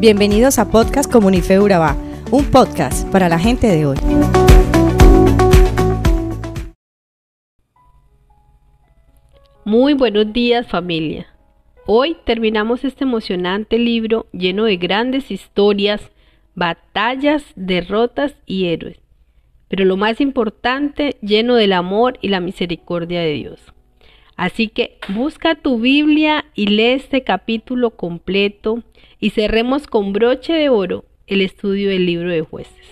Bienvenidos a Podcast Comunife Urabá, un podcast para la gente de hoy. Muy buenos días familia. Hoy terminamos este emocionante libro lleno de grandes historias, batallas, derrotas y héroes. Pero lo más importante, lleno del amor y la misericordia de Dios. Así que busca tu Biblia y lee este capítulo completo y cerremos con broche de oro el estudio del libro de jueces.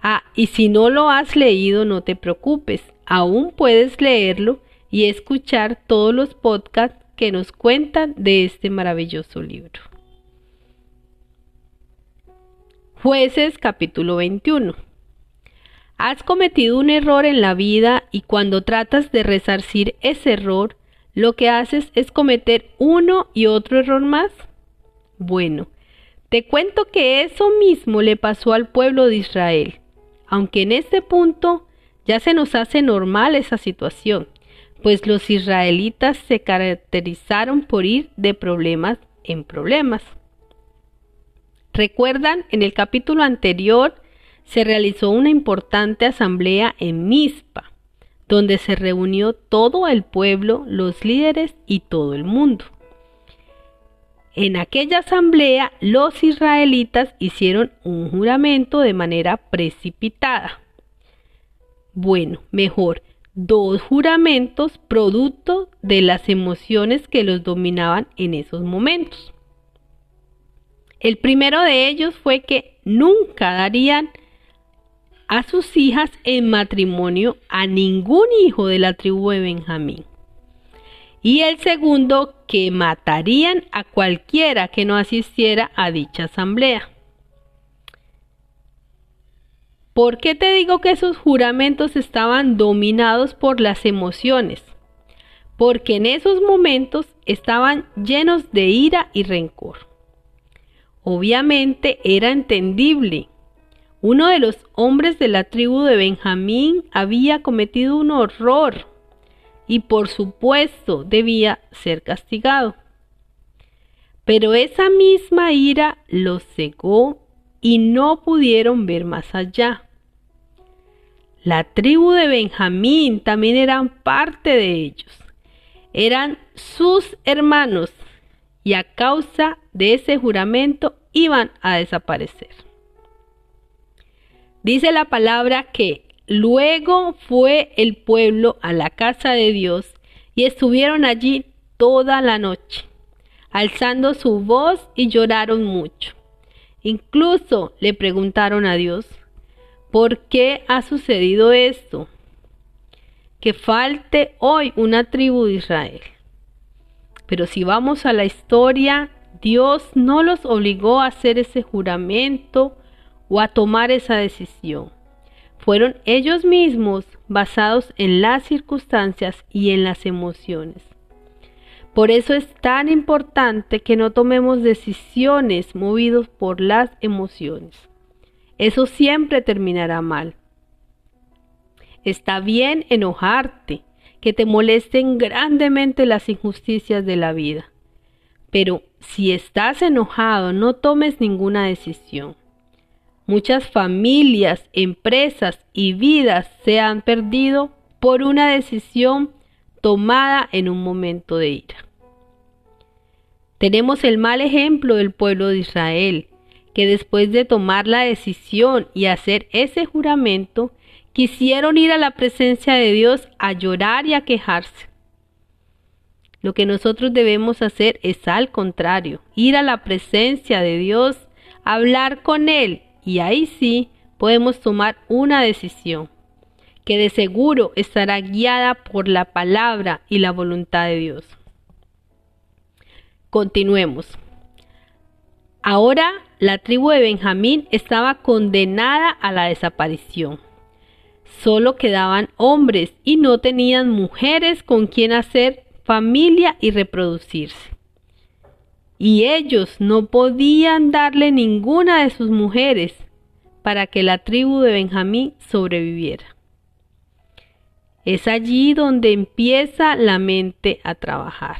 Ah, y si no lo has leído, no te preocupes, aún puedes leerlo y escuchar todos los podcasts que nos cuentan de este maravilloso libro. Jueces capítulo 21. Has cometido un error en la vida y cuando tratas de resarcir ese error, lo que haces es cometer uno y otro error más. Bueno, te cuento que eso mismo le pasó al pueblo de Israel, aunque en este punto ya se nos hace normal esa situación, pues los israelitas se caracterizaron por ir de problemas en problemas. Recuerdan, en el capítulo anterior se realizó una importante asamblea en Mizpa, donde se reunió todo el pueblo, los líderes y todo el mundo. En aquella asamblea los israelitas hicieron un juramento de manera precipitada. Bueno, mejor, dos juramentos producto de las emociones que los dominaban en esos momentos. El primero de ellos fue que nunca darían a sus hijas en matrimonio a ningún hijo de la tribu de Benjamín y el segundo que matarían a cualquiera que no asistiera a dicha asamblea. ¿Por qué te digo que esos juramentos estaban dominados por las emociones? Porque en esos momentos estaban llenos de ira y rencor. Obviamente era entendible. Uno de los hombres de la tribu de Benjamín había cometido un horror y por supuesto debía ser castigado. Pero esa misma ira los cegó y no pudieron ver más allá. La tribu de Benjamín también eran parte de ellos. Eran sus hermanos y a causa de ese juramento iban a desaparecer. Dice la palabra que Luego fue el pueblo a la casa de Dios y estuvieron allí toda la noche, alzando su voz y lloraron mucho. Incluso le preguntaron a Dios, ¿por qué ha sucedido esto? Que falte hoy una tribu de Israel. Pero si vamos a la historia, Dios no los obligó a hacer ese juramento o a tomar esa decisión fueron ellos mismos basados en las circunstancias y en las emociones. Por eso es tan importante que no tomemos decisiones movidos por las emociones. Eso siempre terminará mal. Está bien enojarte, que te molesten grandemente las injusticias de la vida. Pero si estás enojado, no tomes ninguna decisión. Muchas familias, empresas y vidas se han perdido por una decisión tomada en un momento de ira. Tenemos el mal ejemplo del pueblo de Israel, que después de tomar la decisión y hacer ese juramento, quisieron ir a la presencia de Dios a llorar y a quejarse. Lo que nosotros debemos hacer es al contrario, ir a la presencia de Dios, hablar con Él y ahí sí podemos tomar una decisión que de seguro estará guiada por la palabra y la voluntad de Dios. Continuemos. Ahora la tribu de Benjamín estaba condenada a la desaparición. Solo quedaban hombres y no tenían mujeres con quien hacer familia y reproducirse y ellos no podían darle ninguna de sus mujeres para que la tribu de Benjamín sobreviviera. Es allí donde empieza la mente a trabajar.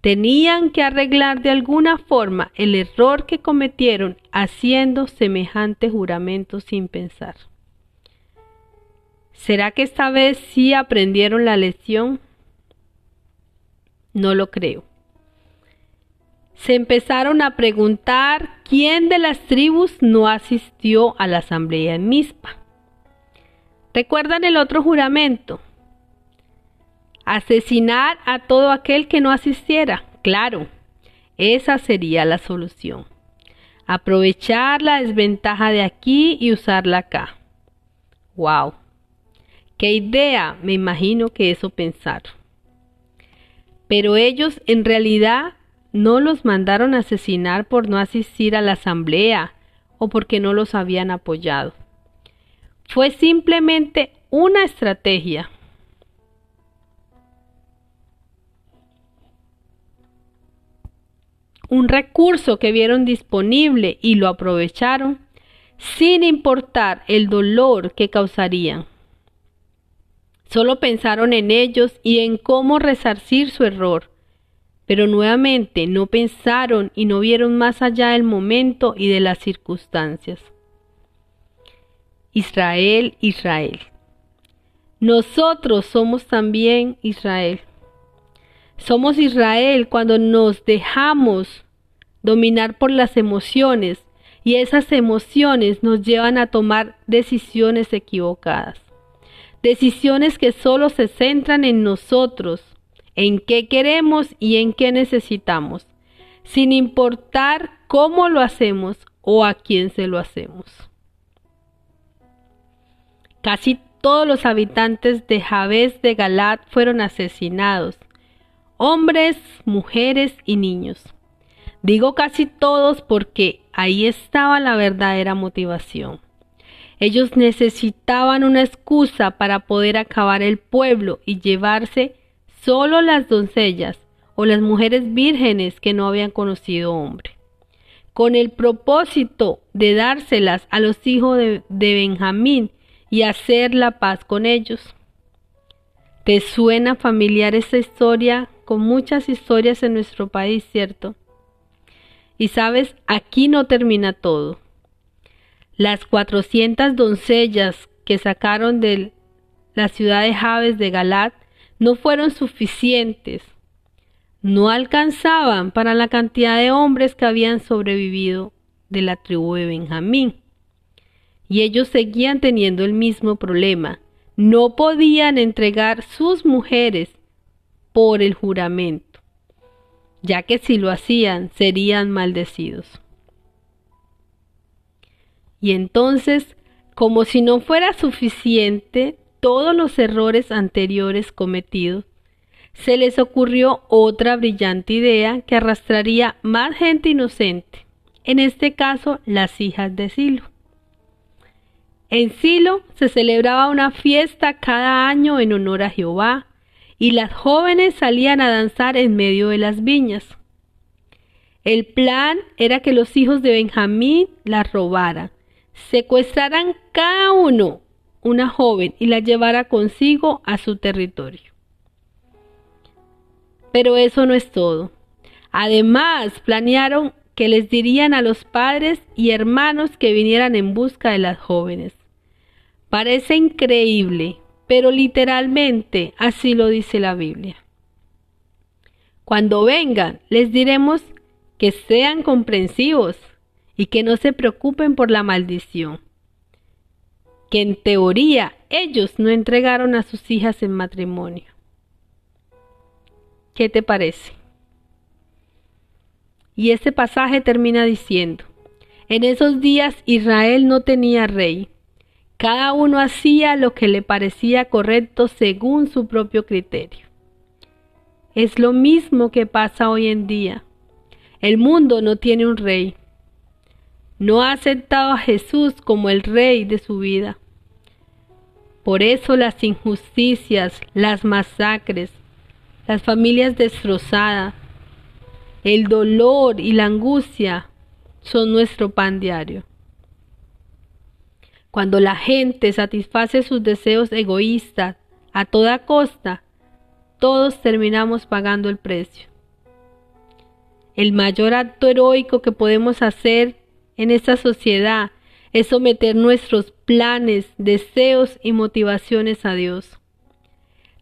tenían que arreglar de alguna forma el error que cometieron haciendo semejante juramento sin pensar. ¿Será que esta vez sí aprendieron la lección? No lo creo. Se empezaron a preguntar quién de las tribus no asistió a la asamblea en Mispa. ¿Recuerdan el otro juramento? Asesinar a todo aquel que no asistiera. Claro, esa sería la solución. Aprovechar la desventaja de aquí y usarla acá. ¡Wow! ¡Qué idea! Me imagino que eso pensaron. Pero ellos en realidad no los mandaron a asesinar por no asistir a la asamblea o porque no los habían apoyado. Fue simplemente una estrategia un recurso que vieron disponible y lo aprovecharon sin importar el dolor que causarían. Solo pensaron en ellos y en cómo resarcir su error, pero nuevamente no pensaron y no vieron más allá del momento y de las circunstancias. Israel, Israel. Nosotros somos también Israel. Somos Israel cuando nos dejamos dominar por las emociones y esas emociones nos llevan a tomar decisiones equivocadas. Decisiones que solo se centran en nosotros, en qué queremos y en qué necesitamos, sin importar cómo lo hacemos o a quién se lo hacemos. Casi todos los habitantes de Jabes de Galat fueron asesinados hombres, mujeres y niños. Digo casi todos porque ahí estaba la verdadera motivación. Ellos necesitaban una excusa para poder acabar el pueblo y llevarse solo las doncellas o las mujeres vírgenes que no habían conocido hombre, con el propósito de dárselas a los hijos de, Benjamín y hacer la paz con ellos. ¿Te suena familiar esta historia con muchas historias en nuestro país, ¿cierto? Y sabes, aquí no termina todo. Las 400 doncellas que sacaron de la ciudad de Javes de Galat no fueron suficientes. No alcanzaban para la cantidad de hombres que habían sobrevivido de la tribu de Benjamín. Y ellos seguían teniendo el mismo problema. No podían entregar sus mujeres por el juramento, ya que si lo hacían serían maldecidos. Y entonces, como si no fuera suficiente todos los errores anteriores cometidos, se les ocurrió otra brillante idea que arrastraría más gente inocente, en este caso las hijas de Silo. En Silo se celebraba una fiesta cada año en honor a Jehová, y las jóvenes salían a danzar en medio de las viñas. El plan era que los hijos de Benjamín las robaran, secuestraran cada uno una joven y la llevara consigo a su territorio. Pero eso no es todo. Además, planearon que les dirían a los padres y hermanos que vinieran en busca de las jóvenes. Parece increíble, pero literalmente así lo dice la Biblia. Cuando vengan, les diremos que sean comprensivos y que no se preocupen por la maldición, que en teoría ellos no entregaron a sus hijas en matrimonio. ¿Qué te parece? Y este pasaje termina diciendo, en esos días Israel no tenía rey, cada uno hacía lo que le parecía correcto según su propio criterio. Es lo mismo que pasa hoy en día. El mundo no tiene un rey. No ha aceptado a Jesús como el rey de su vida. Por eso las injusticias, las masacres, las familias destrozadas, el dolor y la angustia son nuestro pan diario. Cuando la gente satisface sus deseos egoístas a toda costa, todos terminamos pagando el precio. El mayor acto heroico que podemos hacer en esta sociedad es someter nuestros planes, deseos y motivaciones a Dios.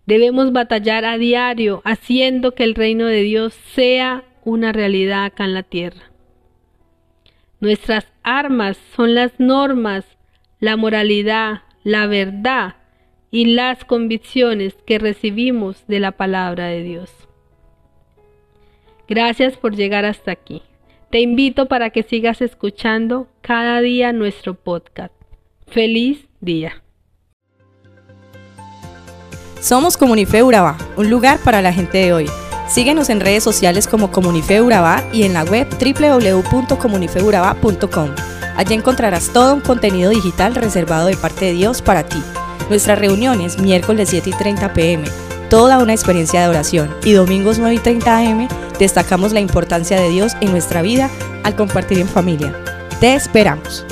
Debemos batallar a diario haciendo que el reino de Dios sea una realidad acá en la tierra. Nuestras armas son las normas, la moralidad, la verdad y las convicciones que recibimos de la palabra de Dios. Gracias por llegar hasta aquí. Te invito para que sigas escuchando cada día nuestro podcast. Feliz día. Somos Comunife Urabá, un lugar para la gente de hoy. Síguenos en redes sociales como Comunife Urabá y en la web www.comunifeurabá.com. Allí encontrarás todo un contenido digital reservado de parte de Dios para ti. Nuestras reuniones miércoles 7 y 30 pm, toda una experiencia de oración y domingos 9 y 30 am destacamos la importancia de Dios en nuestra vida al compartir en familia. Te esperamos.